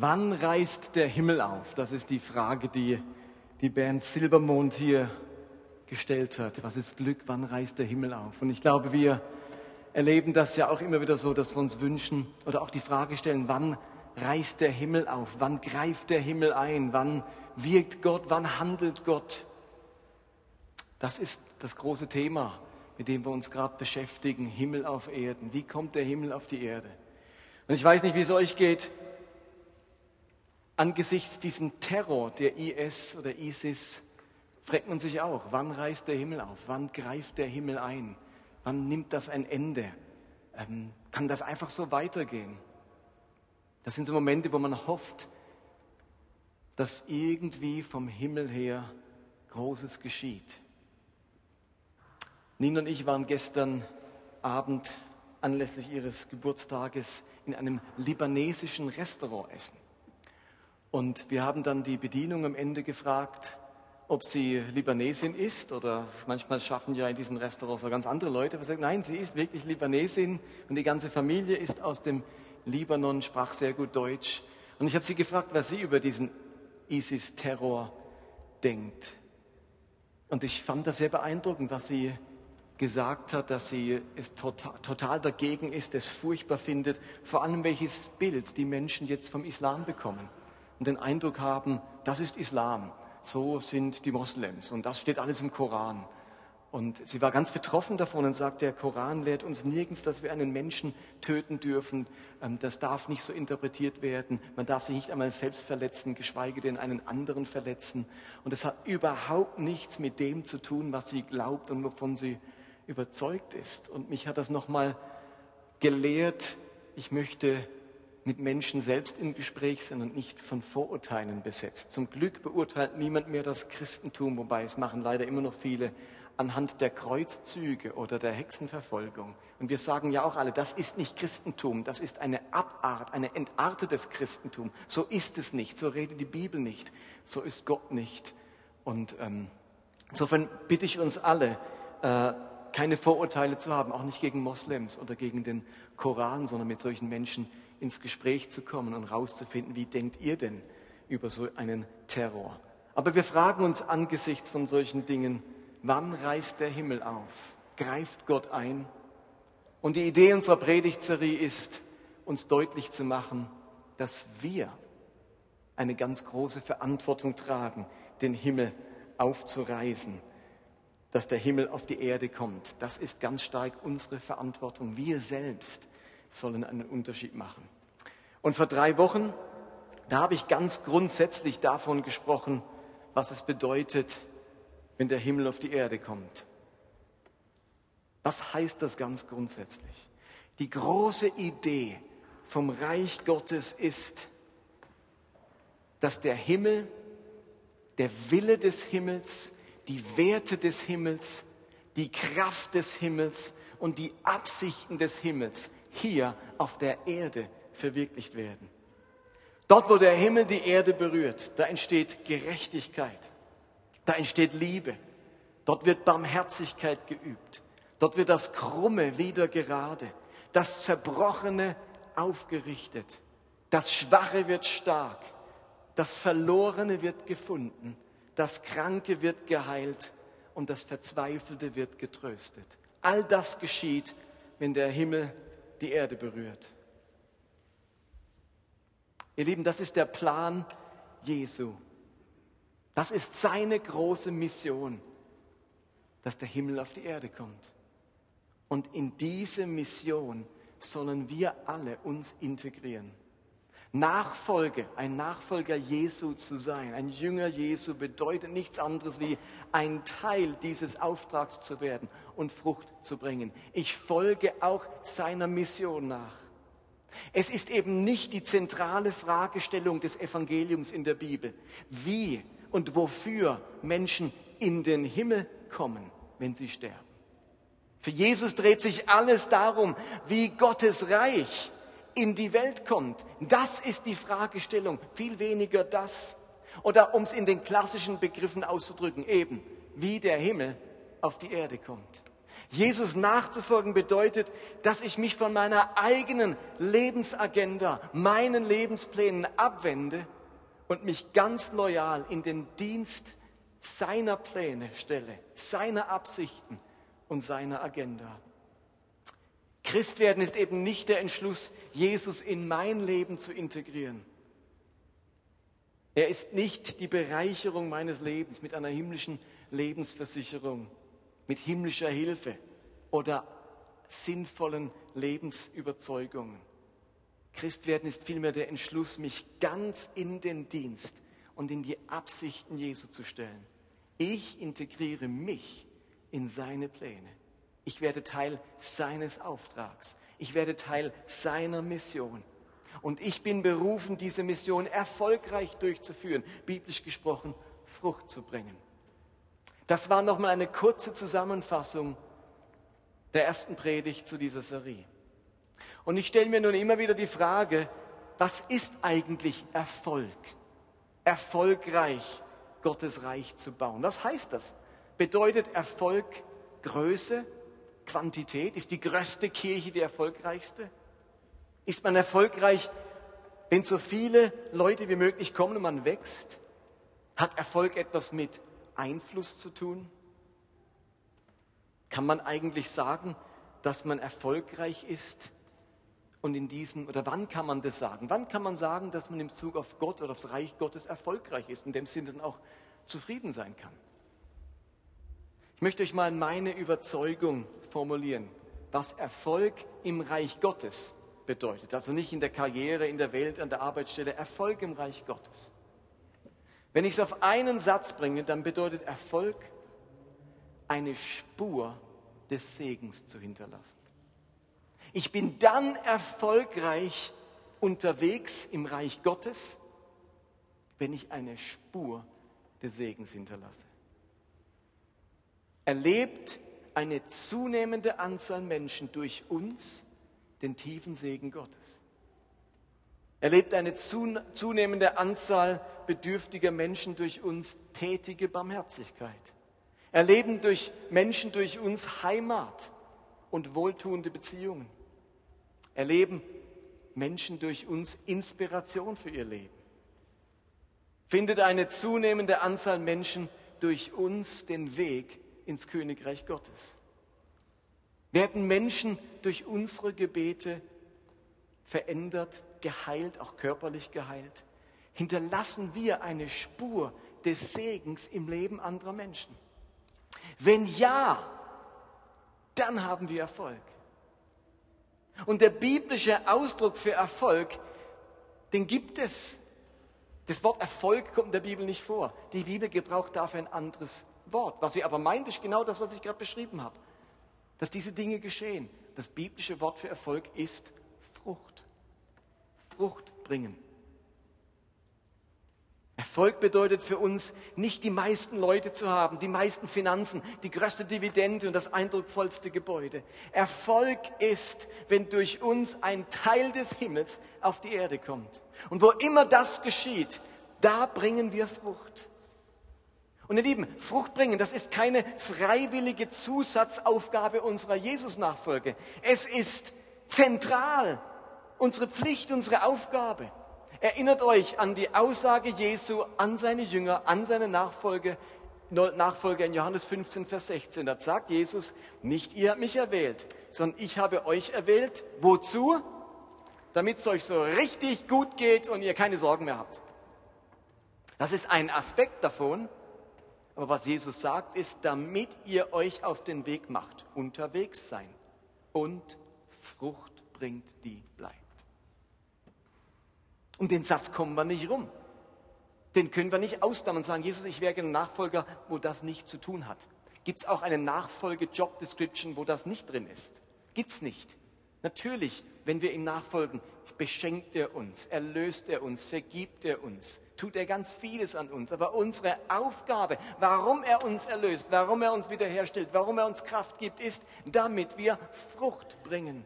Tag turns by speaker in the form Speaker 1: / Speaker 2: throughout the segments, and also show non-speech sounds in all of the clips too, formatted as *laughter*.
Speaker 1: Wann reißt der Himmel auf? Das ist die Frage, die die Band Silbermond hier gestellt hat. Was ist Glück? Wann reißt der Himmel auf? Und ich glaube, wir erleben das ja auch immer wieder so, dass wir uns wünschen oder auch die Frage stellen, wann reißt der Himmel auf? Wann greift der Himmel ein? Wann wirkt Gott? Wann handelt Gott? Das ist das große Thema, mit dem wir uns gerade beschäftigen. Himmel auf Erden. Wie kommt der Himmel auf die Erde? Und ich weiß nicht, wie es euch geht. Angesichts diesem Terror der IS oder ISIS fragt man sich auch, wann reißt der Himmel auf? Wann greift der Himmel ein? Wann nimmt das ein Ende? Ähm, kann das einfach so weitergehen? Das sind so Momente, wo man hofft, dass irgendwie vom Himmel her Großes geschieht. Nina und ich waren gestern Abend anlässlich ihres Geburtstages in einem libanesischen Restaurant essen. Und wir haben dann die Bedienung am Ende gefragt, ob sie Libanesin ist oder manchmal schaffen ja in diesen Restaurants auch ganz andere Leute. Aber sie sagt, nein, sie ist wirklich Libanesin und die ganze Familie ist aus dem Libanon, sprach sehr gut Deutsch. Und ich habe sie gefragt, was sie über diesen ISIS-Terror denkt. Und ich fand das sehr beeindruckend, was sie gesagt hat, dass sie es total, total dagegen ist, es furchtbar findet, vor allem welches Bild die Menschen jetzt vom Islam bekommen und den Eindruck haben, das ist Islam, so sind die Moslems und das steht alles im Koran. Und sie war ganz betroffen davon und sagt, der Koran lehrt uns nirgends, dass wir einen Menschen töten dürfen. Ähm, das darf nicht so interpretiert werden. Man darf sich nicht einmal selbst verletzen, geschweige denn einen anderen verletzen. Und es hat überhaupt nichts mit dem zu tun, was sie glaubt und wovon sie überzeugt ist. Und mich hat das nochmal gelehrt, ich möchte mit Menschen selbst im Gespräch sein und nicht von Vorurteilen besetzt. Zum Glück beurteilt niemand mehr das Christentum, wobei es machen leider immer noch viele anhand der Kreuzzüge oder der Hexenverfolgung. Und wir sagen ja auch alle, das ist nicht Christentum, das ist eine Abart, eine entartetes Christentum. So ist es nicht, so redet die Bibel nicht, so ist Gott nicht. Und ähm, insofern bitte ich uns alle, äh, keine Vorurteile zu haben, auch nicht gegen Moslems oder gegen den Koran, sondern mit solchen Menschen ins Gespräch zu kommen und herauszufinden, wie denkt ihr denn über so einen Terror? Aber wir fragen uns angesichts von solchen Dingen, Wann reißt der Himmel auf? Greift Gott ein? Und die Idee unserer Predigtserie ist, uns deutlich zu machen, dass wir eine ganz große Verantwortung tragen, den Himmel aufzureißen, dass der Himmel auf die Erde kommt. Das ist ganz stark unsere Verantwortung. Wir selbst sollen einen Unterschied machen. Und vor drei Wochen, da habe ich ganz grundsätzlich davon gesprochen, was es bedeutet, wenn der Himmel auf die Erde kommt. Was heißt das ganz grundsätzlich? Die große Idee vom Reich Gottes ist, dass der Himmel, der Wille des Himmels, die Werte des Himmels, die Kraft des Himmels und die Absichten des Himmels hier auf der Erde verwirklicht werden. Dort, wo der Himmel die Erde berührt, da entsteht Gerechtigkeit. Da entsteht Liebe. Dort wird Barmherzigkeit geübt. Dort wird das Krumme wieder gerade. Das Zerbrochene aufgerichtet. Das Schwache wird stark. Das Verlorene wird gefunden. Das Kranke wird geheilt. Und das Verzweifelte wird getröstet. All das geschieht, wenn der Himmel die Erde berührt. Ihr Lieben, das ist der Plan Jesu. Das ist seine große Mission, dass der Himmel auf die Erde kommt. Und in diese Mission sollen wir alle uns integrieren. Nachfolge, ein Nachfolger Jesu zu sein, ein Jünger Jesu bedeutet nichts anderes wie ein Teil dieses Auftrags zu werden und Frucht zu bringen. Ich folge auch seiner Mission nach. Es ist eben nicht die zentrale Fragestellung des Evangeliums in der Bibel. Wie und wofür Menschen in den Himmel kommen, wenn sie sterben. Für Jesus dreht sich alles darum, wie Gottes Reich in die Welt kommt. Das ist die Fragestellung, viel weniger das. Oder um es in den klassischen Begriffen auszudrücken, eben, wie der Himmel auf die Erde kommt. Jesus nachzufolgen bedeutet, dass ich mich von meiner eigenen Lebensagenda, meinen Lebensplänen abwende und mich ganz loyal in den Dienst seiner Pläne stelle, seiner Absichten und seiner Agenda. Christwerden ist eben nicht der Entschluss, Jesus in mein Leben zu integrieren. Er ist nicht die Bereicherung meines Lebens mit einer himmlischen Lebensversicherung, mit himmlischer Hilfe oder sinnvollen Lebensüberzeugungen. Christwerden ist vielmehr der Entschluss, mich ganz in den Dienst und in die Absichten Jesu zu stellen. Ich integriere mich in seine Pläne. Ich werde Teil seines Auftrags. Ich werde Teil seiner Mission. Und ich bin berufen, diese Mission erfolgreich durchzuführen, biblisch gesprochen, Frucht zu bringen. Das war nochmal eine kurze Zusammenfassung der ersten Predigt zu dieser Serie. Und ich stelle mir nun immer wieder die Frage, was ist eigentlich Erfolg? Erfolgreich Gottes Reich zu bauen. Was heißt das? Bedeutet Erfolg Größe, Quantität? Ist die größte Kirche die erfolgreichste? Ist man erfolgreich, wenn so viele Leute wie möglich kommen und man wächst? Hat Erfolg etwas mit Einfluss zu tun? Kann man eigentlich sagen, dass man erfolgreich ist, und in diesem, oder wann kann man das sagen? Wann kann man sagen, dass man im Zug auf Gott oder aufs Reich Gottes erfolgreich ist, in dem Sinne dann auch zufrieden sein kann? Ich möchte euch mal meine Überzeugung formulieren, was Erfolg im Reich Gottes bedeutet. Also nicht in der Karriere, in der Welt, an der Arbeitsstelle, Erfolg im Reich Gottes. Wenn ich es auf einen Satz bringe, dann bedeutet Erfolg, eine Spur des Segens zu hinterlassen. Ich bin dann erfolgreich unterwegs im Reich Gottes, wenn ich eine Spur des Segens hinterlasse. Erlebt eine zunehmende Anzahl Menschen durch uns den tiefen Segen Gottes. Erlebt eine zunehmende Anzahl bedürftiger Menschen durch uns tätige Barmherzigkeit. Erleben durch Menschen durch uns Heimat und wohltuende Beziehungen erleben Menschen durch uns Inspiration für ihr Leben. Findet eine zunehmende Anzahl Menschen durch uns den Weg ins Königreich Gottes. Werden Menschen durch unsere Gebete verändert, geheilt, auch körperlich geheilt? Hinterlassen wir eine Spur des Segens im Leben anderer Menschen? Wenn ja, dann haben wir Erfolg. Und der biblische Ausdruck für Erfolg, den gibt es. Das Wort Erfolg kommt in der Bibel nicht vor. Die Bibel gebraucht dafür ein anderes Wort. Was sie aber meint, ist genau das, was ich gerade beschrieben habe. Dass diese Dinge geschehen. Das biblische Wort für Erfolg ist Frucht. Frucht bringen. Erfolg bedeutet für uns nicht die meisten Leute zu haben, die meisten Finanzen, die größte Dividende und das eindrucksvollste Gebäude. Erfolg ist, wenn durch uns ein Teil des Himmels auf die Erde kommt. Und wo immer das geschieht, da bringen wir Frucht. Und ihr Lieben, Frucht bringen, das ist keine freiwillige Zusatzaufgabe unserer Jesus-Nachfolge. Es ist zentral, unsere Pflicht, unsere Aufgabe. Erinnert euch an die Aussage Jesu an seine Jünger, an seine Nachfolge, Nachfolger in Johannes 15, Vers 16. Da sagt Jesus, nicht ihr habt mich erwählt, sondern ich habe euch erwählt. Wozu? Damit es euch so richtig gut geht und ihr keine Sorgen mehr habt. Das ist ein Aspekt davon. Aber was Jesus sagt, ist, damit ihr euch auf den Weg macht, unterwegs sein und Frucht bringt, die bleibt. Um den Satz kommen wir nicht rum. Den können wir nicht ausdammern und sagen, Jesus, ich wäre ein Nachfolger, wo das nicht zu tun hat. Gibt es auch eine Nachfolge-Job-Description, wo das nicht drin ist? Gibt es nicht. Natürlich, wenn wir ihm nachfolgen, beschenkt er uns, erlöst er uns, vergibt er uns, tut er ganz vieles an uns. Aber unsere Aufgabe, warum er uns erlöst, warum er uns wiederherstellt, warum er uns Kraft gibt, ist, damit wir Frucht bringen.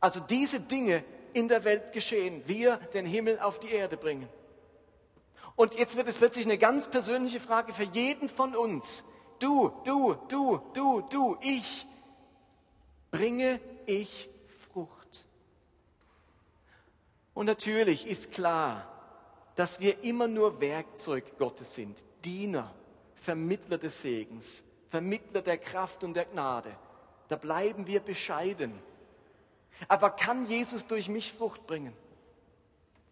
Speaker 1: Also diese Dinge in der Welt geschehen. Wir den Himmel auf die Erde bringen. Und jetzt wird es plötzlich eine ganz persönliche Frage für jeden von uns. Du, du, du, du, du, ich. Bringe ich Frucht? Und natürlich ist klar, dass wir immer nur Werkzeug Gottes sind, Diener, Vermittler des Segens, Vermittler der Kraft und der Gnade. Da bleiben wir bescheiden. Aber kann Jesus durch mich Frucht bringen?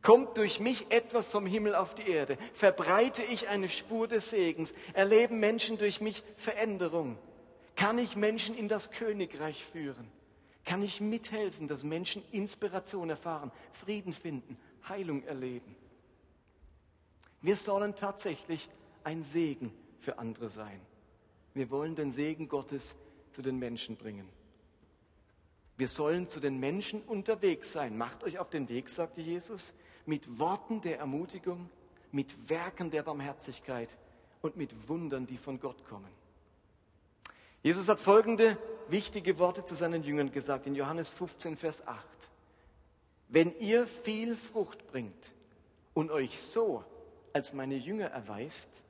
Speaker 1: Kommt durch mich etwas vom Himmel auf die Erde? Verbreite ich eine Spur des Segens? Erleben Menschen durch mich Veränderung? Kann ich Menschen in das Königreich führen? Kann ich mithelfen, dass Menschen Inspiration erfahren, Frieden finden, Heilung erleben? Wir sollen tatsächlich ein Segen für andere sein. Wir wollen den Segen Gottes zu den Menschen bringen. Wir sollen zu den Menschen unterwegs sein. Macht euch auf den Weg, sagte Jesus, mit Worten der Ermutigung, mit Werken der Barmherzigkeit und mit Wundern, die von Gott kommen. Jesus hat folgende wichtige Worte zu seinen Jüngern gesagt in Johannes 15, Vers 8. Wenn ihr viel Frucht bringt und euch so als meine Jünger erweist,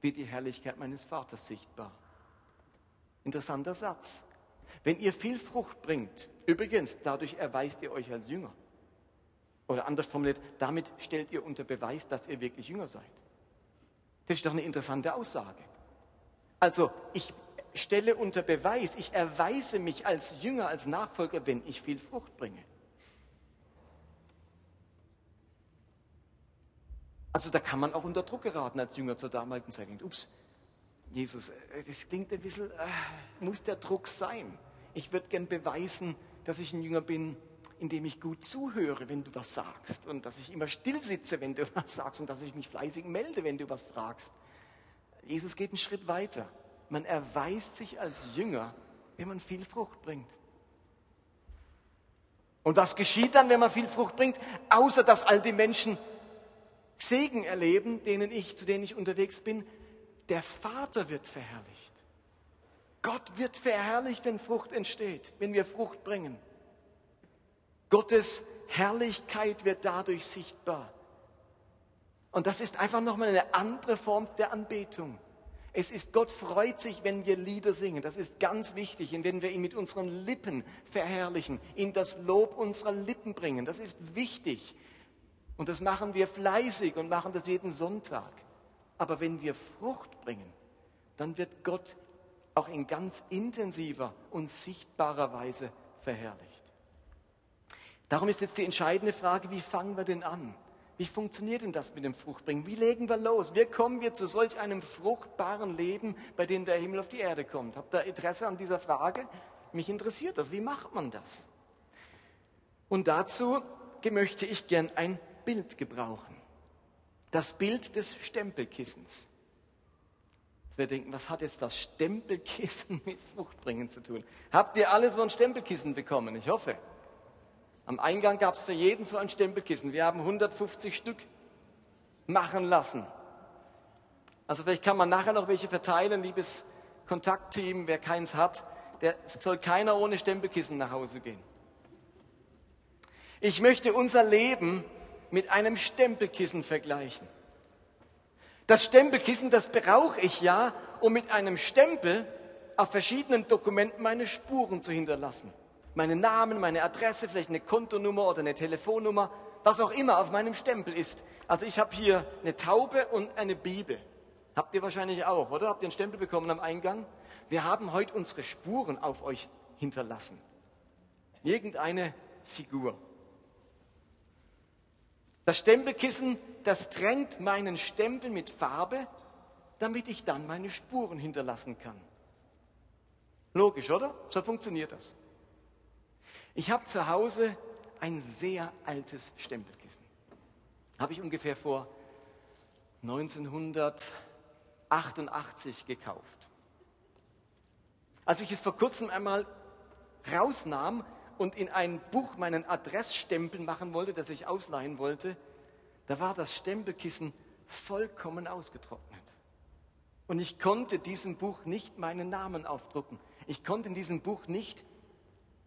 Speaker 1: wird die Herrlichkeit meines Vaters sichtbar. Interessanter Satz. Wenn ihr viel Frucht bringt, übrigens, dadurch erweist ihr euch als Jünger. Oder anders formuliert, damit stellt ihr unter Beweis, dass ihr wirklich Jünger seid. Das ist doch eine interessante Aussage. Also, ich stelle unter Beweis, ich erweise mich als Jünger, als Nachfolger, wenn ich viel Frucht bringe. Also da kann man auch unter Druck geraten als Jünger zur damaligen Zeit. Ups, Jesus, äh, das klingt ein bisschen, äh, muss der Druck sein? Ich würde gern beweisen, dass ich ein Jünger bin, indem ich gut zuhöre, wenn du was sagst und dass ich immer still sitze, wenn du *laughs* was sagst und dass ich mich fleißig melde, wenn du was fragst. Jesus geht einen Schritt weiter. Man erweist sich als Jünger, wenn man viel Frucht bringt. Und was geschieht dann, wenn man viel Frucht bringt? Außer dass all die Menschen Segen erleben, denen ich, zu denen ich unterwegs bin, der Vater wird verherrlicht. Gott wird verherrlicht, wenn Frucht entsteht, wenn wir Frucht bringen. Gottes Herrlichkeit wird dadurch sichtbar. Und das ist einfach nochmal eine andere Form der Anbetung. Es ist, Gott freut sich, wenn wir Lieder singen. Das ist ganz wichtig. Und wenn wir ihn mit unseren Lippen verherrlichen, ihm das Lob unserer Lippen bringen. Das ist wichtig. Und das machen wir fleißig und machen das jeden Sonntag. Aber wenn wir Frucht bringen, dann wird Gott auch in ganz intensiver und sichtbarer Weise verherrlicht. Darum ist jetzt die entscheidende Frage, wie fangen wir denn an? Wie funktioniert denn das mit dem Fruchtbringen? Wie legen wir los? Wie kommen wir zu solch einem fruchtbaren Leben, bei dem der Himmel auf die Erde kommt? Habt ihr Interesse an dieser Frage? Mich interessiert das. Wie macht man das? Und dazu möchte ich gern ein Bild gebrauchen. Das Bild des Stempelkissens. Wir denken, was hat jetzt das Stempelkissen *laughs* mit Fruchtbringen zu tun? Habt ihr alle so ein Stempelkissen bekommen? Ich hoffe. Am Eingang gab es für jeden so ein Stempelkissen. Wir haben 150 Stück machen lassen. Also vielleicht kann man nachher noch welche verteilen, liebes Kontaktteam, wer keins hat, der soll keiner ohne Stempelkissen nach Hause gehen. Ich möchte unser Leben mit einem Stempelkissen vergleichen. Das Stempelkissen, das brauche ich ja, um mit einem Stempel auf verschiedenen Dokumenten meine Spuren zu hinterlassen. Meinen Namen, meine Adresse, vielleicht eine Kontonummer oder eine Telefonnummer, was auch immer auf meinem Stempel ist. Also ich habe hier eine Taube und eine Bibel. Habt ihr wahrscheinlich auch, oder? Habt ihr einen Stempel bekommen am Eingang? Wir haben heute unsere Spuren auf euch hinterlassen. Irgendeine Figur. Das Stempelkissen, das tränkt meinen Stempel mit Farbe, damit ich dann meine Spuren hinterlassen kann. Logisch, oder? So funktioniert das. Ich habe zu Hause ein sehr altes Stempelkissen. Habe ich ungefähr vor 1988 gekauft. Als ich es vor kurzem einmal rausnahm, und in ein Buch meinen Adressstempel machen wollte, das ich ausleihen wollte, da war das Stempelkissen vollkommen ausgetrocknet. Und ich konnte diesem Buch nicht meinen Namen aufdrucken. Ich konnte in diesem Buch nicht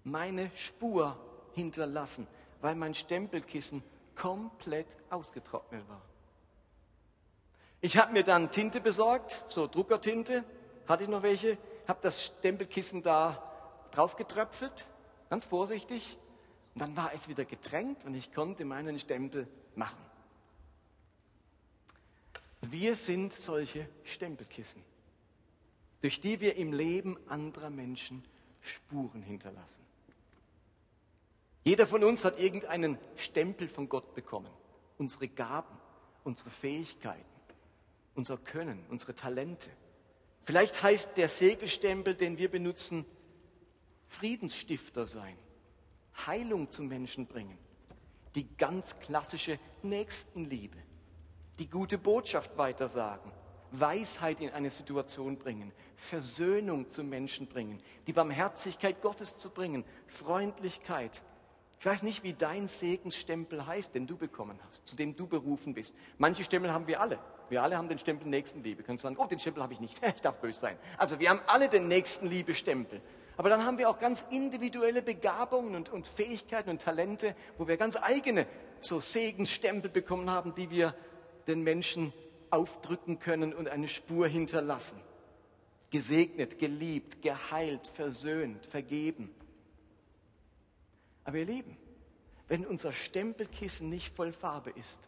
Speaker 1: meine Spur hinterlassen, weil mein Stempelkissen komplett ausgetrocknet war. Ich habe mir dann Tinte besorgt, so Druckertinte, hatte ich noch welche, habe das Stempelkissen da draufgetröpfelt, ganz vorsichtig. Und dann war es wieder getränkt und ich konnte meinen Stempel machen. Wir sind solche Stempelkissen, durch die wir im Leben anderer Menschen Spuren hinterlassen. Jeder von uns hat irgendeinen Stempel von Gott bekommen. Unsere Gaben, unsere Fähigkeiten, unser Können, unsere Talente. Vielleicht heißt der Segelstempel, den wir benutzen, Friedensstifter sein, Heilung zu Menschen bringen, die ganz klassische Nächstenliebe, die gute Botschaft weitersagen, Weisheit in eine Situation bringen, Versöhnung zu Menschen bringen, die Barmherzigkeit Gottes zu bringen, Freundlichkeit. Ich weiß nicht, wie dein Segensstempel heißt, den du bekommen hast, zu dem du berufen bist. Manche Stempel haben wir alle. Wir alle haben den Stempel Nächstenliebe. Können sagen, oh, den Stempel habe ich nicht. *laughs* Ich darf böse sein. Also wir haben alle den Nächstenliebe-Stempel. Aber dann haben wir auch ganz individuelle Begabungen und, und Fähigkeiten und Talente, wo wir ganz eigene so Segensstempel bekommen haben, die wir den Menschen aufdrücken können und eine Spur hinterlassen. Gesegnet, geliebt, geheilt, versöhnt, vergeben. Aber ihr Lieben, wenn unser Stempelkissen nicht voll Farbe ist,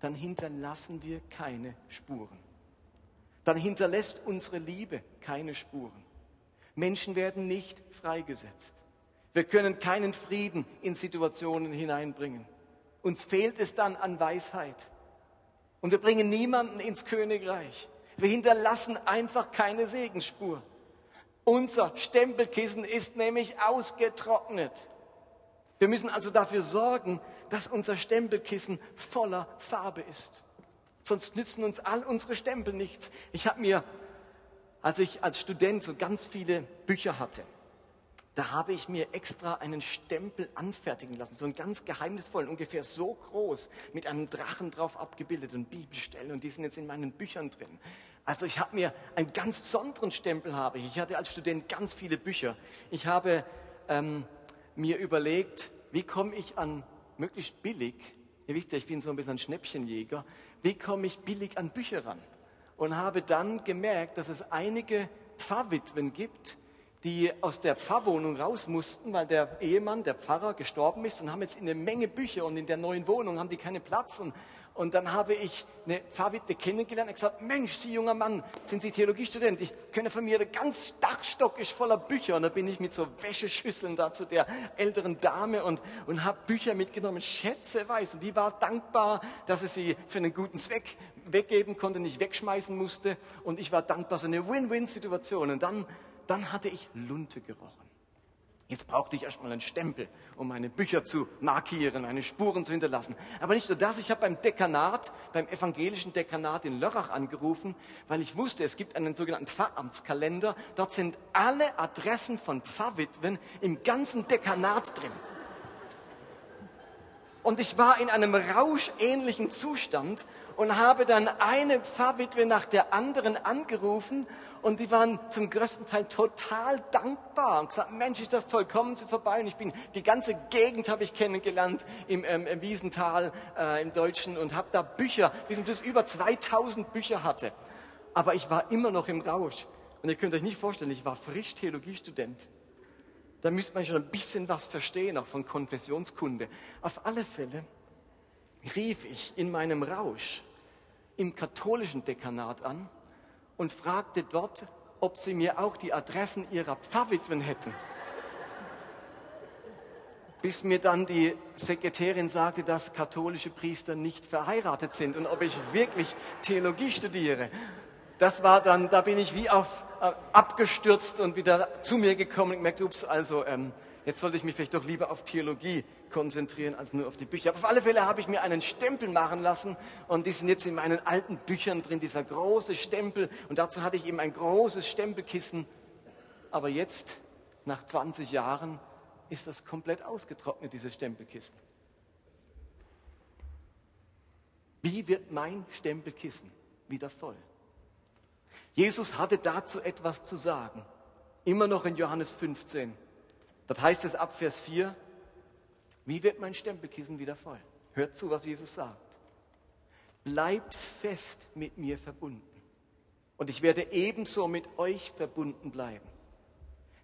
Speaker 1: dann hinterlassen wir keine Spuren. Dann hinterlässt unsere Liebe keine Spuren. Menschen werden nicht freigesetzt. Wir können keinen Frieden in Situationen hineinbringen. Uns fehlt es dann an Weisheit. Und wir bringen niemanden ins Königreich. Wir hinterlassen einfach keine Segensspur. Unser Stempelkissen ist nämlich ausgetrocknet. Wir müssen also dafür sorgen, dass unser Stempelkissen voller Farbe ist. Sonst nützen uns all unsere Stempel nichts. Ich habe mir, als ich als Student so ganz viele Bücher hatte, da habe ich mir extra einen Stempel anfertigen lassen, so einen ganz geheimnisvollen, ungefähr so groß, mit einem Drachen drauf abgebildet und Bibelstellen und die sind jetzt in meinen Büchern drin. Also ich habe mir einen ganz besonderen Stempel habe ich. Ich hatte als Student ganz viele Bücher. Ich habe ähm, mir überlegt, wie komme ich an möglichst billig, ihr wisst ja, ich bin so ein bisschen ein Schnäppchenjäger, wie komme ich billig an Bücher ran? Und habe dann gemerkt, dass es einige Pfarrwitwen gibt, die aus der Pfarrwohnung raus mussten, weil der Ehemann, der Pfarrer, gestorben ist und haben jetzt eine Menge Bücher und in der neuen Wohnung haben die keinen Platz und und dann habe ich eine Pfarrwitwe kennengelernt und gesagt, Mensch, Sie junger Mann, sind Sie Theologiestudent? Ich kenne von mir, der ganz Dachstock ist voller Bücher. Und da bin ich mit so Wäscheschüsseln da zu der älteren Dame und, und habe Bücher mitgenommen, Schätze weiß. Und die war dankbar, dass sie sie für einen guten Zweck weggeben konnte, nicht wegschmeißen musste. Und ich war dankbar, so eine Win-Win-Situation. Und dann, dann hatte ich Lunte gerochen. Jetzt brauchte ich erstmal einen Stempel, um meine Bücher zu markieren, meine Spuren zu hinterlassen. Aber nicht nur das, ich habe beim Dekanat, beim evangelischen Dekanat in Lörrach angerufen, weil ich wusste, es gibt einen sogenannten Pfarramtskalender. Dort sind alle Adressen von Pfarrwitwen im ganzen Dekanat drin. Und ich war in einem rauschähnlichen Zustand und habe dann eine Pfarrwitwe nach der anderen angerufen und die waren zum größten Teil total dankbar und gesagt, Mensch, ist das toll, kommen Sie vorbei. Und ich bin, die ganze Gegend habe ich kennengelernt im, ähm, im Wiesental äh, im Deutschen und habe da Bücher, wie ich über 2000 Bücher hatte. Aber ich war immer noch im Rausch. Und ihr könnt euch nicht vorstellen, ich war frisch Theologiestudent. Da müsste man schon ein bisschen was verstehen, auch von Konfessionskunde. Auf alle Fälle rief ich in meinem Rausch im katholischen Dekanat an und fragte dort, ob sie mir auch die Adressen ihrer Pfarrwitwen hätten. Bis mir dann die Sekretärin sagte, dass katholische Priester nicht verheiratet sind und ob ich wirklich Theologie studiere. Das war dann, da bin ich wie auf äh, abgestürzt und wieder zu mir gekommen und gemerkt, ups, also ähm, jetzt sollte ich mich vielleicht doch lieber auf Theologie konzentrieren als nur auf die Bücher. Aber auf alle Fälle habe ich mir einen Stempel machen lassen und die sind jetzt in meinen alten Büchern drin, dieser große Stempel. Und dazu hatte ich eben ein großes Stempelkissen. Aber jetzt, nach 20 Jahren, ist das komplett ausgetrocknet, dieses Stempelkissen. Wie wird mein Stempelkissen wieder voll? Jesus hatte dazu etwas zu sagen. Immer noch in Johannes 15. Dort heißt es ab Vers 4, wie wird mein Stempelkissen wieder voll? Hört zu, was Jesus sagt. Bleibt fest mit mir verbunden. Und ich werde ebenso mit euch verbunden bleiben.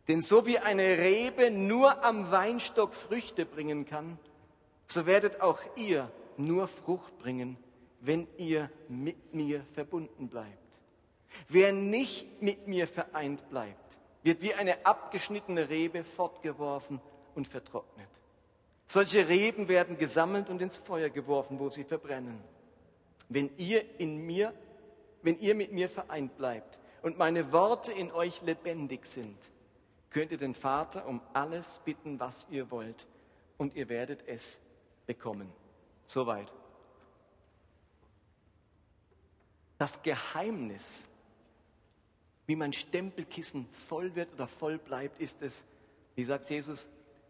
Speaker 1: Denn so wie eine Rebe nur am Weinstock Früchte bringen kann, so werdet auch ihr nur Frucht bringen, wenn ihr mit mir verbunden bleibt. Wer nicht mit mir vereint bleibt, wird wie eine abgeschnittene Rebe fortgeworfen und vertrocknet. Solche Reben werden gesammelt und ins Feuer geworfen, wo sie verbrennen. Wenn ihr in mir, wenn ihr mit mir vereint bleibt und meine Worte in euch lebendig sind, könnt ihr den Vater um alles bitten, was ihr wollt, und ihr werdet es bekommen. Soweit. Das Geheimnis, wie mein Stempelkissen voll wird oder voll bleibt, ist es, wie sagt Jesus,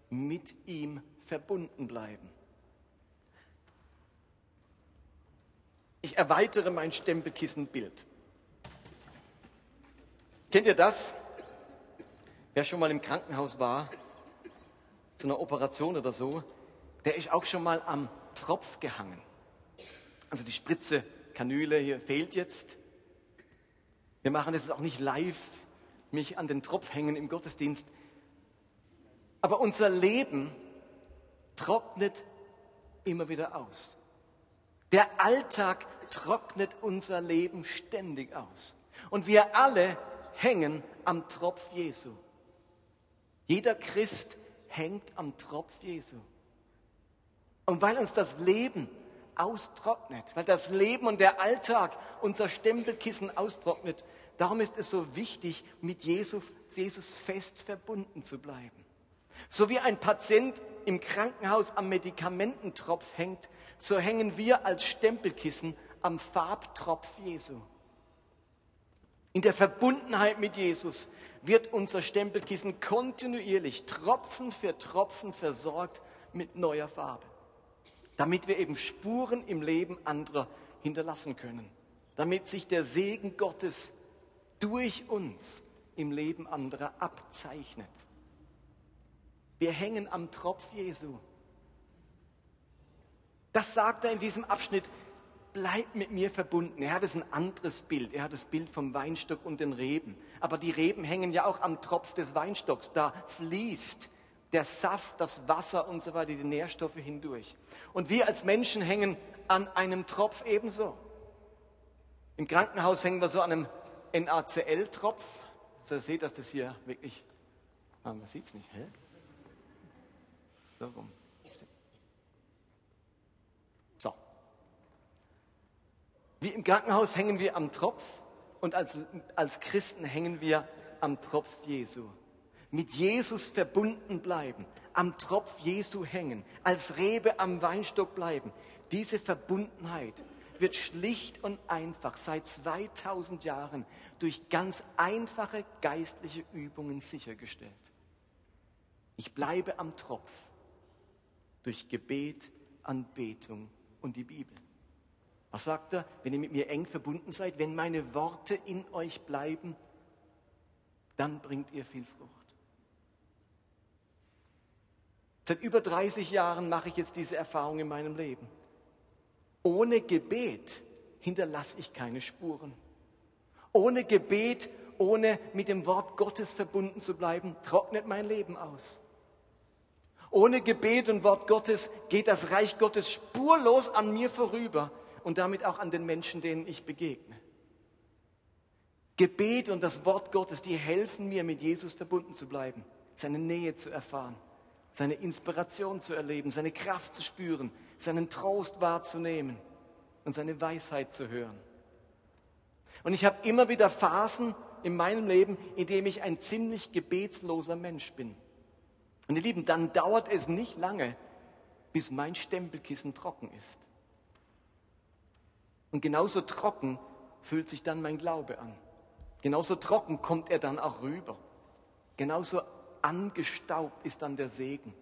Speaker 1: mit ihm verbunden bleiben. Ich erweitere mein Stempelkissenbild. Kennt ihr das? Wer schon mal im Krankenhaus war, zu einer Operation oder so, der ist auch schon mal am Tropf gehangen. Also die Spritze, Kanüle hier fehlt jetzt. Wir machen das auch nicht live, mich an den Tropf hängen im Gottesdienst. Aber unser Leben trocknet immer wieder aus. Der Alltag trocknet unser Leben ständig aus. Und wir alle hängen am Tropf Jesu. Jeder Christ hängt am Tropf Jesu. Und weil uns das Leben austrocknet, weil das Leben und der Alltag unser Stempelkissen austrocknet, darum ist es so wichtig, mit Jesus, Jesus fest verbunden zu bleiben. So wie ein Patient im Krankenhaus am Medikamententropf hängt, so hängen wir als Stempelkissen am Farbtropf Jesu. In der Verbundenheit mit Jesus wird unser Stempelkissen kontinuierlich Tropfen für Tropfen versorgt mit neuer Farbe, damit wir eben Spuren im Leben anderer hinterlassen können, damit sich der Segen Gottes durch uns im Leben anderer abzeichnet. Wir hängen am Tropf Jesu. Das sagt er in diesem Abschnitt. Bleib mit mir verbunden. Er hat es ein anderes Bild. Er hat das Bild vom Weinstock und den Reben. Aber die Reben hängen ja auch am Tropf des Weinstocks. Da fließt der Saft, das Wasser und so weiter, die Nährstoffe hindurch. Und wir als Menschen hängen an einem Tropf ebenso. Im Krankenhaus hängen wir so an einem NaCl-Tropf. So, ihr seht, dass das hier wirklich, ah, man sieht es nicht, hä? So rum. So. Wie im Krankenhaus hängen wir am Tropf und als, als Christen hängen wir am Tropf Jesu. Mit Jesus verbunden bleiben, am Tropf Jesu hängen, als Rebe am Weinstock bleiben. Diese Verbundenheit wird schlicht und einfach seit 2000 Jahren durch ganz einfache geistliche Übungen sichergestellt. Ich bleibe am Tropf durch Gebet, Anbetung und die Bibel. Was sagt er? Wenn ihr mit mir eng verbunden seid, wenn meine Worte in euch bleiben, dann bringt ihr viel Frucht. Seit über 30 Jahren mache ich jetzt diese Erfahrung in meinem Leben. Ohne Gebet hinterlasse ich keine Spuren. Ohne Gebet, ohne mit dem Wort Gottes verbunden zu bleiben, trocknet mein Leben aus. Ohne Gebet und Wort Gottes geht das Reich Gottes spurlos an mir vorüber und damit auch an den Menschen, denen ich begegne. Gebet und das Wort Gottes, die helfen mir, mit Jesus verbunden zu bleiben, seine Nähe zu erfahren, seine Inspiration zu erleben, seine Kraft zu spüren, seinen Trost wahrzunehmen und seine Weisheit zu hören. Und ich habe immer wieder Phasen in meinem Leben, in denen ich ein ziemlich gebetsloser Mensch bin. Und ihr Lieben, dann dauert es nicht lange, bis mein Stempelkissen trocken ist. Und genauso trocken fühlt sich dann mein Glaube an. Genauso trocken kommt er dann auch rüber. Genauso angestaubt ist dann der Segen,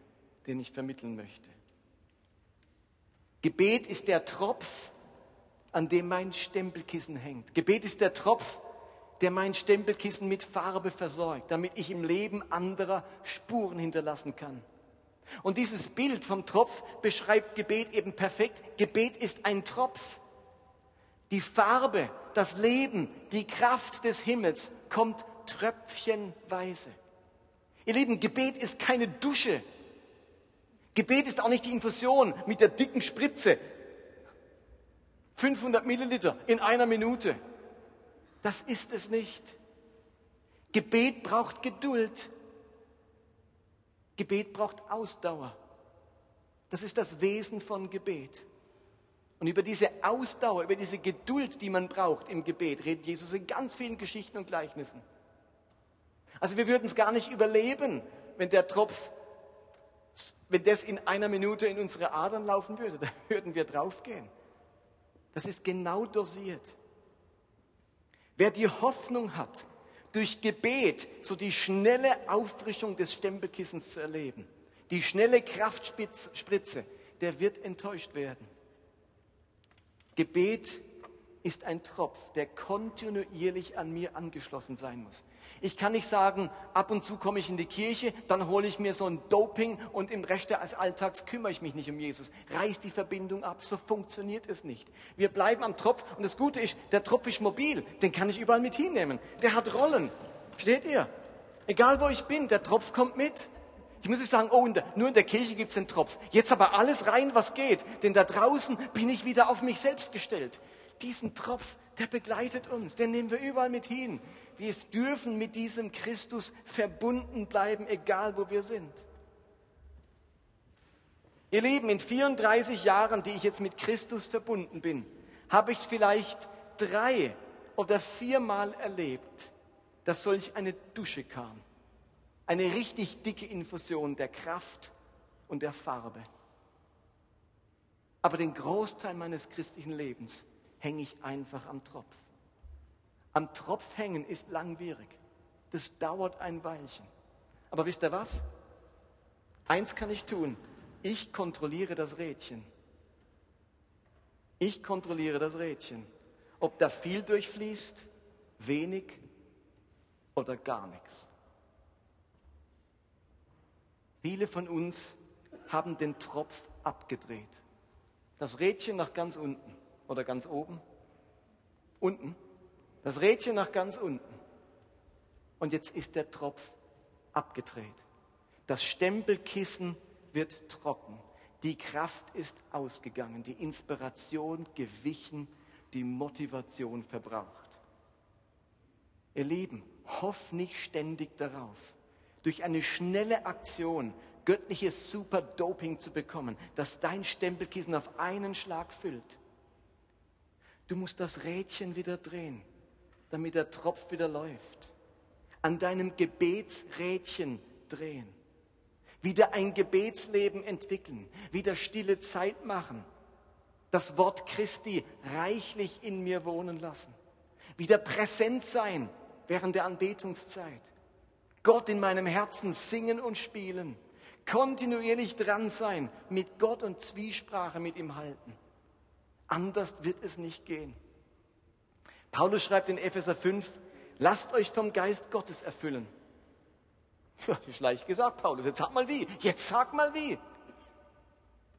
Speaker 1: den ich vermitteln möchte. Gebet ist der Tropf, an dem mein Stempelkissen hängt. Gebet ist der Tropf, der mein Stempelkissen mit Farbe versorgt, damit ich im Leben anderer Spuren hinterlassen kann. Und dieses Bild vom Tropf beschreibt Gebet eben perfekt. Gebet ist ein Tropf. Die Farbe, das Leben, die Kraft des Himmels kommt tröpfchenweise. Ihr Lieben, Gebet ist keine Dusche. Gebet ist auch nicht die Infusion mit der dicken Spritze. 500 Milliliter in einer Minute. Das ist es nicht. Gebet braucht Geduld. Gebet braucht Ausdauer. Das ist das Wesen von Gebet. Und über diese Ausdauer, über diese Geduld, die man braucht im Gebet, redet Jesus in ganz vielen Geschichten und Gleichnissen. Also wir würden es gar nicht überleben, wenn der Tropf, wenn das in einer Minute in unsere Adern laufen würde, da *laughs* würden wir draufgehen. Das ist genau dosiert. Wer die Hoffnung hat, durch Gebet so die schnelle Auffrischung des Stempelkissens zu erleben, die schnelle Kraftspritze, der wird enttäuscht werden. Gebet ist ein Tropf, der kontinuierlich an mir angeschlossen sein muss. Ich kann nicht sagen, ab und zu komme ich in die Kirche, dann hole ich mir so ein Doping und im Rest des Alltags kümmere ich mich nicht um Jesus. Reiß die Verbindung ab, so funktioniert es nicht. Wir bleiben am Tropf und das Gute ist, der Tropf ist mobil, den kann ich überall mit hinnehmen. Der hat Rollen. Steht ihr? Egal wo ich bin, der Tropf kommt mit. Ich muss nicht sagen, oh, in der, nur in der Kirche gibt es den Tropf. Jetzt aber alles rein, was geht. Denn da draußen bin ich wieder auf mich selbst gestellt. Diesen Tropf, der begleitet uns, den nehmen wir überall mit hin. Wir dürfen mit diesem Christus verbunden bleiben, egal wo wir sind. Ihr Lieben, in 34 Jahren, die ich jetzt mit Christus verbunden bin, habe ich vielleicht drei oder viermal erlebt, dass solch eine Dusche kam. Eine richtig dicke Infusion der Kraft und der Farbe. Aber den Großteil meines christlichen Lebens hänge ich einfach am Tropf. Am Tropf hängen ist langwierig. Das dauert ein Weilchen. Aber wisst ihr was? Eins kann ich tun. Ich kontrolliere das Rädchen. Ich kontrolliere das Rädchen. Ob da viel durchfließt, wenig oder gar nichts. Viele von uns haben den Tropf abgedreht. Das Rädchen nach ganz unten oder ganz oben. Unten das Rädchen nach ganz unten. Und jetzt ist der Tropf abgedreht. Das Stempelkissen wird trocken. Die Kraft ist ausgegangen, die Inspiration gewichen, die Motivation verbraucht. Ihr Lieben, hoff nicht ständig darauf, durch eine schnelle Aktion göttliches Superdoping zu bekommen, das dein Stempelkissen auf einen Schlag füllt. Du musst das Rädchen wieder drehen damit der Tropf wieder läuft. An deinem Gebetsrädchen drehen. Wieder ein Gebetsleben entwickeln. Wieder stille Zeit machen. Das Wort Christi reichlich in mir wohnen lassen. Wieder präsent sein während der Anbetungszeit. Gott in meinem Herzen singen und spielen. Kontinuierlich dran sein mit Gott und Zwiesprache mit ihm halten. Anders wird es nicht gehen. Paulus schreibt in Epheser 5, lasst euch vom Geist Gottes erfüllen. Ja, ist leicht gesagt, Paulus. Jetzt sag mal wie. Jetzt sag mal wie.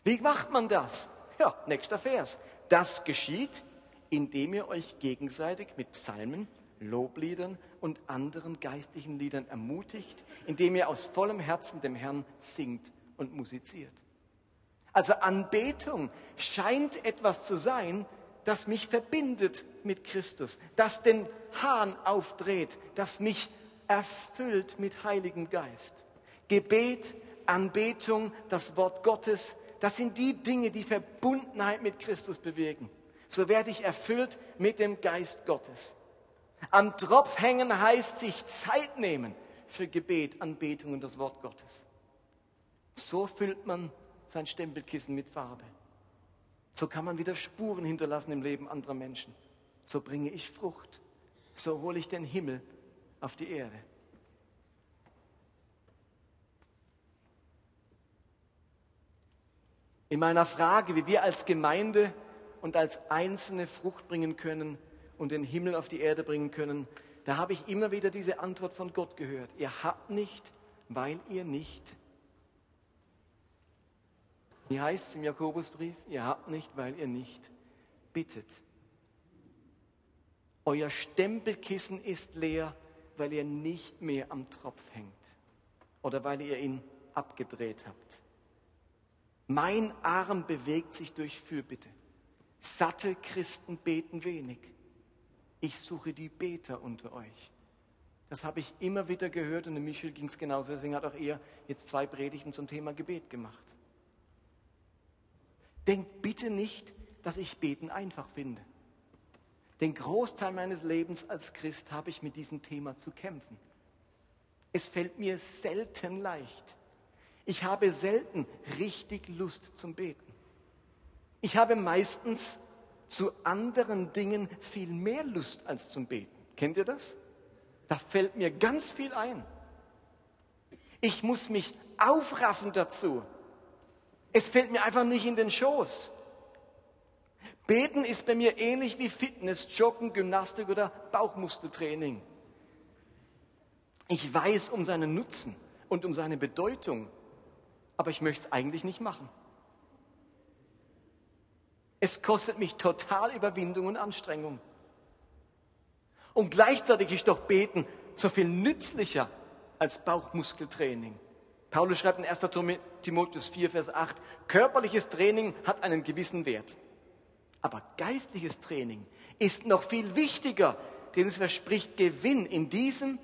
Speaker 1: Wie macht man das? Ja, nächster Vers. Das geschieht, indem ihr euch gegenseitig mit Psalmen, Lobliedern und anderen geistlichen Liedern ermutigt, indem ihr aus vollem Herzen dem Herrn singt und musiziert. Also Anbetung scheint etwas zu sein, das mich verbindet mit Christus, das den Hahn aufdreht, das mich erfüllt mit Heiligem Geist. Gebet, Anbetung, das Wort Gottes, das sind die Dinge, die Verbundenheit mit Christus bewirken. So werde ich erfüllt mit dem Geist Gottes. Am Tropf hängen heißt sich Zeit nehmen für Gebet, Anbetung und das Wort Gottes. So füllt man sein Stempelkissen mit Farbe. So kann man wieder Spuren hinterlassen im Leben anderer Menschen. So bringe ich Frucht. So hole ich den Himmel auf die Erde. In meiner Frage, wie wir als Gemeinde und als Einzelne Frucht bringen können und den Himmel auf die Erde bringen können, da habe ich immer wieder diese Antwort von Gott gehört. Ihr habt nicht, weil ihr nicht wie heißt es im Jakobusbrief? Ihr habt nicht, weil ihr nicht bittet. Euer Stempelkissen ist leer, weil ihr nicht mehr am Tropf hängt. oder weil ihr ihn abgedreht habt. Mein Arm bewegt sich durch Fürbitte. Satte Christen beten wenig. Ich suche die Beter unter euch. Das habe ich immer wieder gehört und dem Michel ging es genauso. Deswegen hat auch er jetzt zwei Predigten zum Thema Gebet gemacht. Denkt bitte nicht, dass ich Beten einfach finde. Den Großteil meines Lebens als Christ habe ich mit diesem Thema zu kämpfen. Es fällt mir selten leicht. Ich habe selten richtig Lust zum Beten. Ich habe meistens zu anderen Dingen viel mehr Lust als zum Beten. Kennt ihr das? Da fällt mir ganz viel ein. Ich muss mich aufraffen dazu. Es fällt mir einfach nicht in den Schoß. Beten ist bei mir ähnlich wie Fitness, Joggen, Gymnastik oder Bauchmuskeltraining. Ich weiß um seinen Nutzen und um seine Bedeutung, aber ich möchte es eigentlich nicht machen. Es kostet mich total Überwindung und Anstrengung. Und gleichzeitig ist doch Beten so viel nützlicher als Bauchmuskeltraining. Paulus schreibt in 1. Timotheus 4, Vers 8, körperliches Training hat einen gewissen Wert. Aber geistliches Training ist noch viel wichtiger, denn es verspricht Gewinn in diesem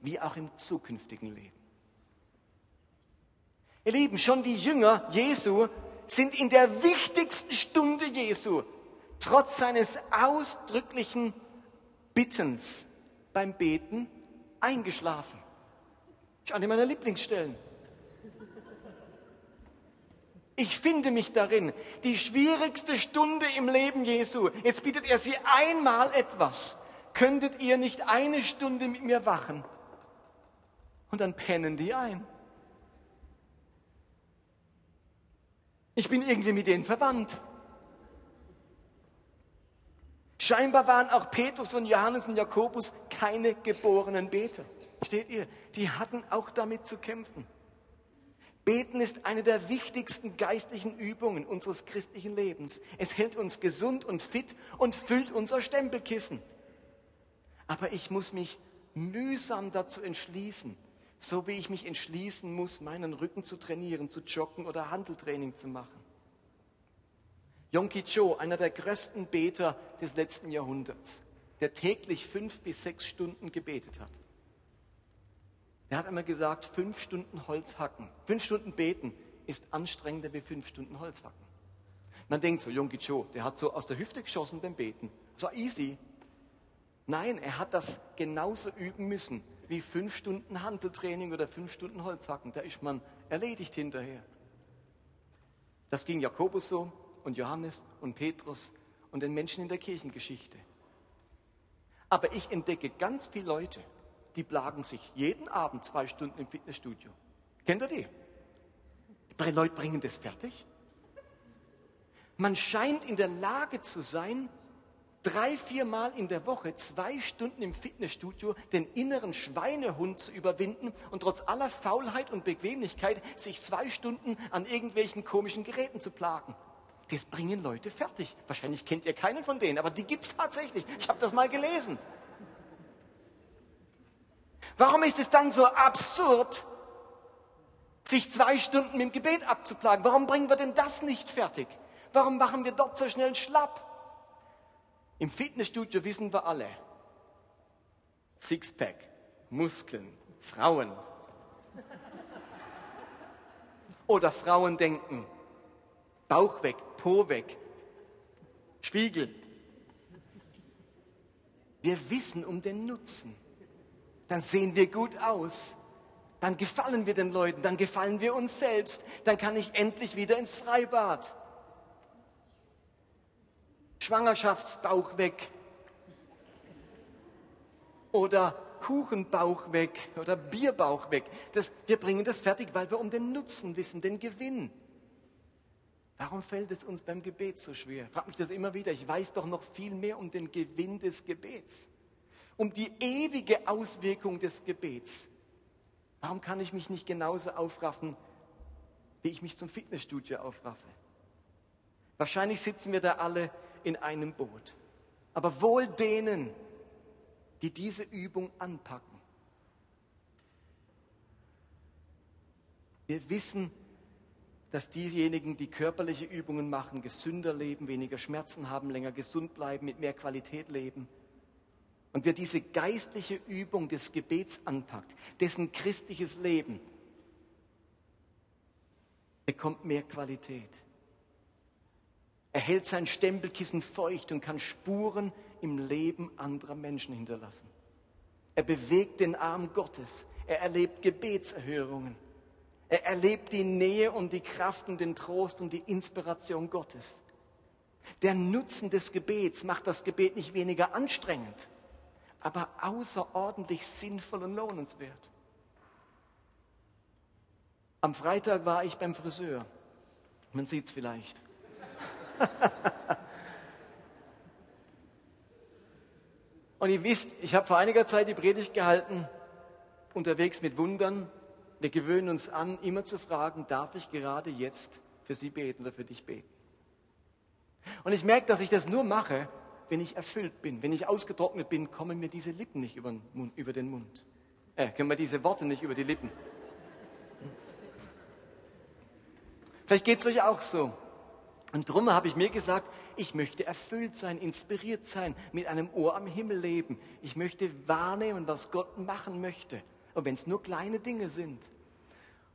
Speaker 1: wie auch im zukünftigen Leben. Ihr Lieben, schon die Jünger Jesu sind in der wichtigsten Stunde Jesu, trotz seines ausdrücklichen Bittens beim Beten, eingeschlafen. Das ist eine meiner Lieblingsstellen. Ich finde mich darin. Die schwierigste Stunde im Leben Jesu. Jetzt bittet er sie einmal etwas. Könntet ihr nicht eine Stunde mit mir wachen? Und dann pennen die ein. Ich bin irgendwie mit denen verwandt. Scheinbar waren auch Petrus und Johannes und Jakobus keine geborenen Beter. Steht ihr? Die hatten auch damit zu kämpfen. Beten ist eine der wichtigsten geistlichen Übungen unseres christlichen Lebens. Es hält uns gesund und fit und füllt unser Stempelkissen. Aber ich muss mich mühsam dazu entschließen, so wie ich mich entschließen muss, meinen Rücken zu trainieren, zu joggen oder Handeltraining zu machen. Yongki Cho, einer der größten Beter des letzten Jahrhunderts, der täglich fünf bis sechs Stunden gebetet hat. Er hat einmal gesagt, fünf Stunden Holz hacken, fünf Stunden beten ist anstrengender wie fünf Stunden Holz hacken. Man denkt so, Yongki Cho, der hat so aus der Hüfte geschossen beim Beten. So easy. Nein, er hat das genauso üben müssen wie fünf Stunden Handeltraining oder fünf Stunden Holzhacken. Da ist man erledigt hinterher. Das ging Jakobus so und Johannes und Petrus und den Menschen in der Kirchengeschichte. Aber ich entdecke ganz viele Leute, die plagen sich jeden Abend zwei Stunden im Fitnessstudio. Kennt ihr die? Die Leute bringen das fertig. Man scheint in der Lage zu sein, drei, viermal in der Woche zwei Stunden im Fitnessstudio den inneren Schweinehund zu überwinden und trotz aller Faulheit und Bequemlichkeit sich zwei Stunden an irgendwelchen komischen Geräten zu plagen. Das bringen Leute fertig. Wahrscheinlich kennt ihr keinen von denen, aber die gibt es tatsächlich. Ich habe das mal gelesen. Warum ist es dann so absurd, sich zwei Stunden mit dem Gebet abzuplagen? Warum bringen wir denn das nicht fertig? Warum machen wir dort so schnell schlapp? Im Fitnessstudio wissen wir alle, Sixpack, Muskeln, Frauen. Oder Frauen denken, Bauch weg, Po weg, Spiegel. Wir wissen um den Nutzen. Dann sehen wir gut aus. Dann gefallen wir den Leuten, dann gefallen wir uns selbst. Dann kann ich endlich wieder ins Freibad. Schwangerschaftsbauch weg oder Kuchenbauch weg oder Bierbauch weg. Das, wir bringen das fertig, weil wir um den Nutzen wissen, den Gewinn. Warum fällt es uns beim Gebet so schwer? Frag mich das immer wieder. Ich weiß doch noch viel mehr um den Gewinn des Gebets, um die ewige Auswirkung des Gebets. Warum kann ich mich nicht genauso aufraffen, wie ich mich zum Fitnessstudio aufraffe? Wahrscheinlich sitzen wir da alle in einem Boot. Aber wohl denen, die diese Übung anpacken. Wir wissen, dass diejenigen, die körperliche Übungen machen, gesünder leben, weniger Schmerzen haben, länger gesund bleiben, mit mehr Qualität leben. Und wer diese geistliche Übung des Gebets anpackt, dessen christliches Leben bekommt mehr Qualität. Er hält sein Stempelkissen feucht und kann Spuren im Leben anderer Menschen hinterlassen. Er bewegt den Arm Gottes. Er erlebt Gebetserhörungen. Er erlebt die Nähe und die Kraft und den Trost und die Inspiration Gottes. Der Nutzen des Gebets macht das Gebet nicht weniger anstrengend, aber außerordentlich sinnvoll und lohnenswert. Am Freitag war ich beim Friseur. Man sieht es vielleicht. *laughs* und ihr wisst, ich habe vor einiger Zeit die Predigt gehalten, unterwegs mit Wundern. Wir gewöhnen uns an, immer zu fragen, darf ich gerade jetzt für Sie beten oder für dich beten? Und ich merke, dass ich das nur mache, wenn ich erfüllt bin. Wenn ich ausgetrocknet bin, kommen mir diese Lippen nicht über den Mund. Über den Mund. Äh, können wir diese Worte nicht über die Lippen. Vielleicht geht es euch auch so. Und darum habe ich mir gesagt, ich möchte erfüllt sein, inspiriert sein, mit einem Ohr am Himmel leben. Ich möchte wahrnehmen, was Gott machen möchte. Und wenn es nur kleine Dinge sind.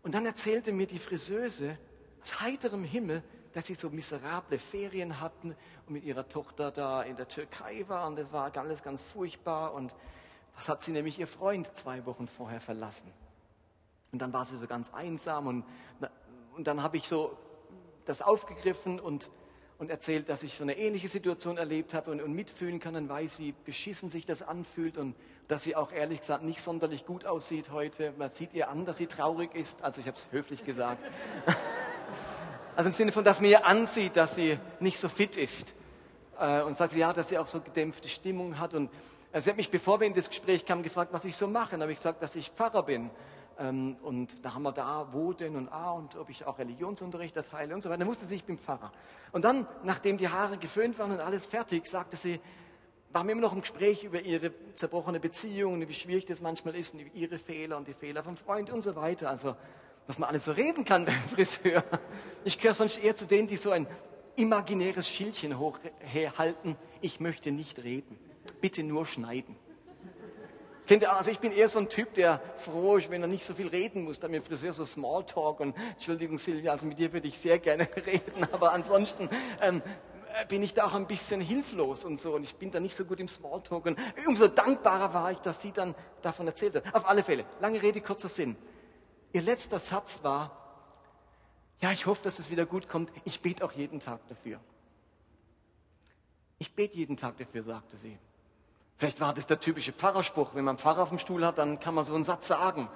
Speaker 1: Und dann erzählte mir die Friseuse aus heiterem Himmel, dass sie so miserable Ferien hatten und mit ihrer Tochter da in der Türkei war und das war alles ganz furchtbar und was hat sie nämlich ihr Freund zwei Wochen vorher verlassen. Und dann war sie so ganz einsam und, und dann habe ich so das aufgegriffen und, und erzählt, dass ich so eine ähnliche Situation erlebt habe und, und mitfühlen kann und weiß, wie beschissen sich das anfühlt und dass sie auch ehrlich gesagt nicht sonderlich gut aussieht heute. Man sieht ihr an, dass sie traurig ist. Also ich habe es höflich gesagt. *laughs* Also im Sinne von, dass man ihr ansieht, dass sie nicht so fit ist. Äh, und sagt sie, ja, dass sie auch so gedämpfte Stimmung hat. Und äh, sie hat mich, bevor wir in das Gespräch kamen, gefragt, was ich so mache. Dann habe ich gesagt, dass ich Pfarrer bin. Ähm, und da haben wir da, wo denn und ah, und ob ich auch Religionsunterricht erteile und so weiter. Da musste sie, ich bin Pfarrer. Und dann, nachdem die Haare geföhnt waren und alles fertig, sagte sie, waren wir immer noch im Gespräch über ihre zerbrochene Beziehung, wie schwierig das manchmal ist, und ihre Fehler und die Fehler vom Freund und so weiter. Also, was man alles so reden kann *laughs* beim Friseur. Ich gehöre sonst eher zu denen, die so ein imaginäres Schildchen hochhalten. Ich möchte nicht reden. Bitte nur schneiden. Kennt ihr, also ich bin eher so ein Typ, der froh ist, wenn er nicht so viel reden muss. Da mit dem Friseur so Smalltalk und Entschuldigung Silvia, also mit dir würde ich sehr gerne *laughs* reden, aber ansonsten ähm, bin ich da auch ein bisschen hilflos und so und ich bin da nicht so gut im Smalltalk und umso dankbarer war ich, dass sie dann davon erzählt hat. Auf alle Fälle, lange Rede, kurzer Sinn. Ihr letzter Satz war, ja, ich hoffe, dass es wieder gut kommt. Ich bete auch jeden Tag dafür. Ich bete jeden Tag dafür, sagte sie. Vielleicht war das der typische Pfarrerspruch. Wenn man einen Pfarrer auf dem Stuhl hat, dann kann man so einen Satz sagen.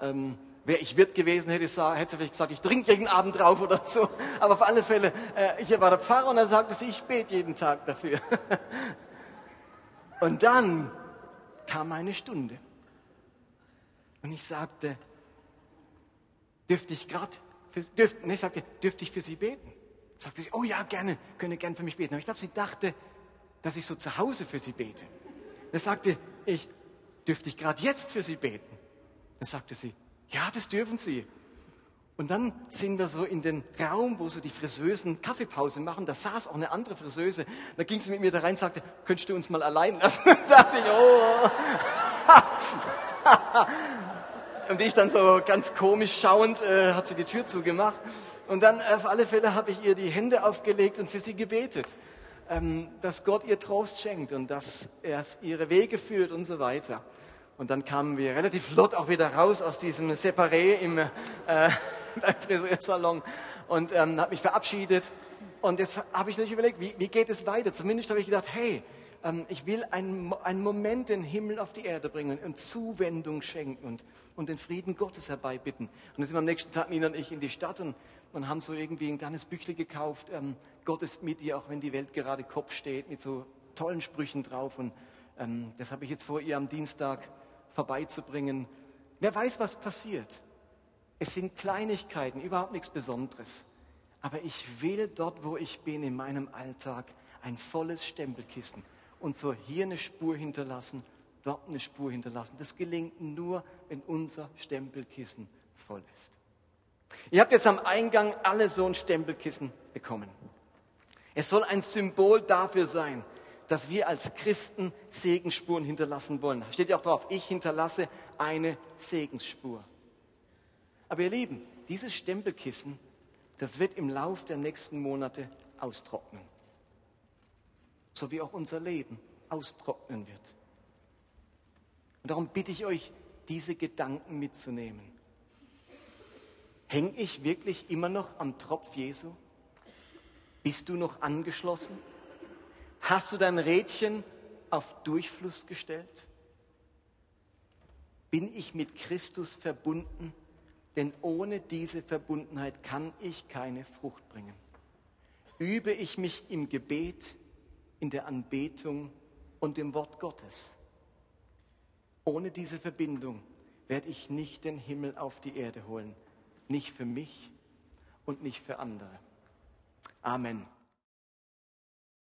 Speaker 1: Ähm, Wäre ich Wirt gewesen, hätte, ich, hätte sie vielleicht gesagt, ich trinke jeden Abend drauf oder so. Aber auf alle Fälle, äh, hier war der Pfarrer und er sagte sie, ich bete jeden Tag dafür. *laughs* und dann kam eine Stunde. Und ich sagte, dürfte ich gerade, dürfte, nee, sagte, dürfte ich für Sie beten? Sagte sie, oh ja, gerne, könne gern für mich beten. Aber ich glaube, sie dachte, dass ich so zu Hause für Sie bete. Dann sagte ich, dürfte ich gerade jetzt für Sie beten? Dann sagte sie, ja, das dürfen Sie. Und dann sind wir so in den Raum, wo so die Friseusen Kaffeepause machen. Da saß auch eine andere Friseuse. Da ging sie mit mir da rein und sagte, könntest du uns mal allein lassen? *laughs* da dachte ich, oh. *laughs* und ich dann so ganz komisch schauend, äh, hat sie die Tür zugemacht. Und dann auf alle Fälle habe ich ihr die Hände aufgelegt und für sie gebetet. Ähm, dass Gott ihr Trost schenkt und dass er ihre Wege führt und so weiter. Und dann kamen wir relativ flott auch wieder raus aus diesem Separé im, äh, *laughs* Friseursalon und ähm, habe mich verabschiedet. Und jetzt habe ich natürlich überlegt, wie, wie geht es weiter? Zumindest habe ich gedacht, hey, ähm, ich will einen, einen Moment den Himmel auf die Erde bringen und Zuwendung schenken und, und den Frieden Gottes herbeibitten. Und dann sind wir am nächsten Tag, Nina und ich, in die Stadt und, und haben so irgendwie ein kleines Büchle gekauft. Ähm, Gott ist mit dir, auch wenn die Welt gerade Kopf steht, mit so tollen Sprüchen drauf. Und ähm, das habe ich jetzt vor ihr am Dienstag vorbeizubringen. Wer weiß, was passiert. Es sind Kleinigkeiten, überhaupt nichts Besonderes. Aber ich will dort, wo ich bin, in meinem Alltag, ein volles Stempelkissen. Und so hier eine Spur hinterlassen, dort eine Spur hinterlassen. Das gelingt nur, wenn unser Stempelkissen voll ist. Ihr habt jetzt am Eingang alle so ein Stempelkissen bekommen. Es soll ein Symbol dafür sein, dass wir als Christen Segensspuren hinterlassen wollen. Steht ja auch drauf, ich hinterlasse eine Segensspur. Aber ihr Lieben, dieses Stempelkissen, das wird im Lauf der nächsten Monate austrocknen. So wie auch unser Leben austrocknen wird. Und darum bitte ich euch, diese Gedanken mitzunehmen. Hänge ich wirklich immer noch am Tropf Jesu? Bist du noch angeschlossen? Hast du dein Rädchen auf Durchfluss gestellt? Bin ich mit Christus verbunden? Denn ohne diese Verbundenheit kann ich keine Frucht bringen. Übe ich mich im Gebet, in der Anbetung und im Wort Gottes. Ohne diese Verbindung werde ich nicht den Himmel auf die Erde holen. Nicht für mich und nicht für andere. Amen.